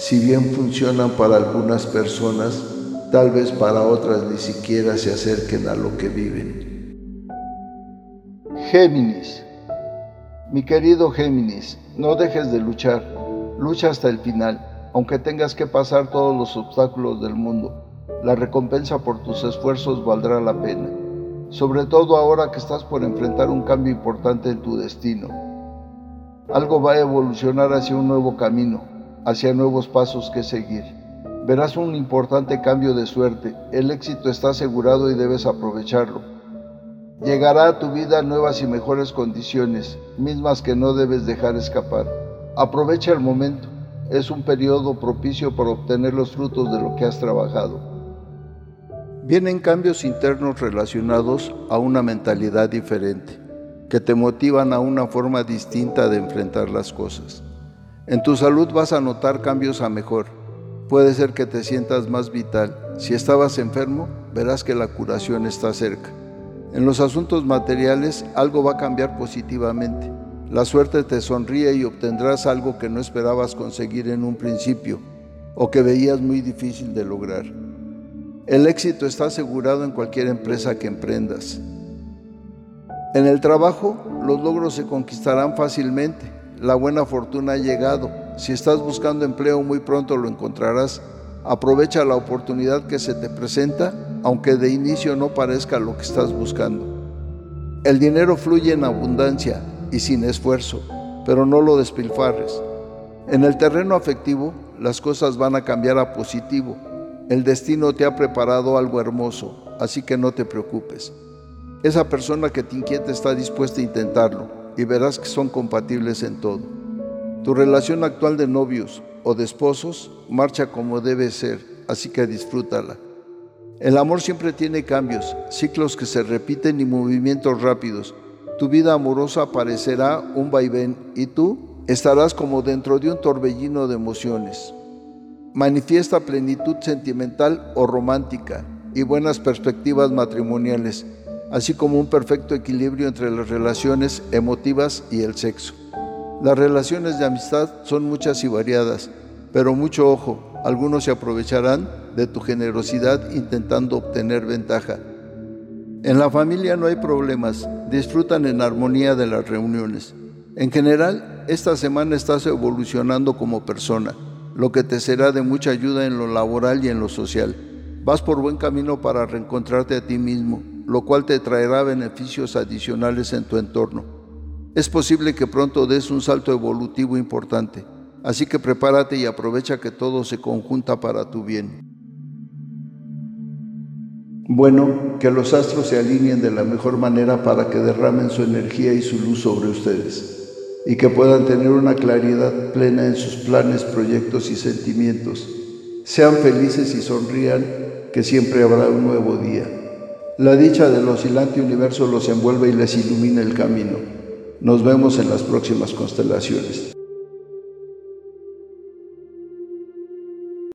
si bien funcionan para algunas personas, tal vez para otras ni siquiera se acerquen a lo que viven. Géminis. Mi querido Géminis, no dejes de luchar, lucha hasta el final aunque tengas que pasar todos los obstáculos del mundo. La recompensa por tus esfuerzos valdrá la pena, sobre todo ahora que estás por enfrentar un cambio importante en tu destino. Algo va a evolucionar hacia un nuevo camino, hacia nuevos pasos que seguir. Verás un importante cambio de suerte, el éxito está asegurado y debes aprovecharlo. Llegará a tu vida nuevas y mejores condiciones, mismas que no debes dejar escapar. Aprovecha el momento es un periodo propicio para obtener los frutos de lo que has trabajado. Vienen cambios internos relacionados a una mentalidad diferente, que te motivan a una forma distinta de enfrentar las cosas. En tu salud vas a notar cambios a mejor. Puede ser que te sientas más vital. Si estabas enfermo, verás que la curación está cerca. En los asuntos materiales, algo va a cambiar positivamente. La suerte te sonríe y obtendrás algo que no esperabas conseguir en un principio o que veías muy difícil de lograr. El éxito está asegurado en cualquier empresa que emprendas. En el trabajo, los logros se conquistarán fácilmente. La buena fortuna ha llegado. Si estás buscando empleo, muy pronto lo encontrarás. Aprovecha la oportunidad que se te presenta, aunque de inicio no parezca lo que estás buscando. El dinero fluye en abundancia y sin esfuerzo, pero no lo despilfarres. En el terreno afectivo, las cosas van a cambiar a positivo. El destino te ha preparado algo hermoso, así que no te preocupes. Esa persona que te inquieta está dispuesta a intentarlo y verás que son compatibles en todo. Tu relación actual de novios o de esposos marcha como debe ser, así que disfrútala. El amor siempre tiene cambios, ciclos que se repiten y movimientos rápidos, tu vida amorosa parecerá un vaivén y tú estarás como dentro de un torbellino de emociones. Manifiesta plenitud sentimental o romántica y buenas perspectivas matrimoniales, así como un perfecto equilibrio entre las relaciones emotivas y el sexo. Las relaciones de amistad son muchas y variadas, pero mucho ojo, algunos se aprovecharán de tu generosidad intentando obtener ventaja en la familia no hay problemas, disfrutan en armonía de las reuniones. En general, esta semana estás evolucionando como persona, lo que te será de mucha ayuda en lo laboral y en lo social. Vas por buen camino para reencontrarte a ti mismo, lo cual te traerá beneficios adicionales en tu entorno. Es posible que pronto des un salto evolutivo importante, así que prepárate y aprovecha que todo se conjunta para tu bien. Bueno, que los astros se alineen de la mejor manera para que derramen su energía y su luz sobre ustedes y que puedan tener una claridad plena en sus planes, proyectos y sentimientos. Sean felices y sonrían, que siempre habrá un nuevo día. La dicha del oscilante universo los envuelve y les ilumina el camino. Nos vemos en las próximas constelaciones.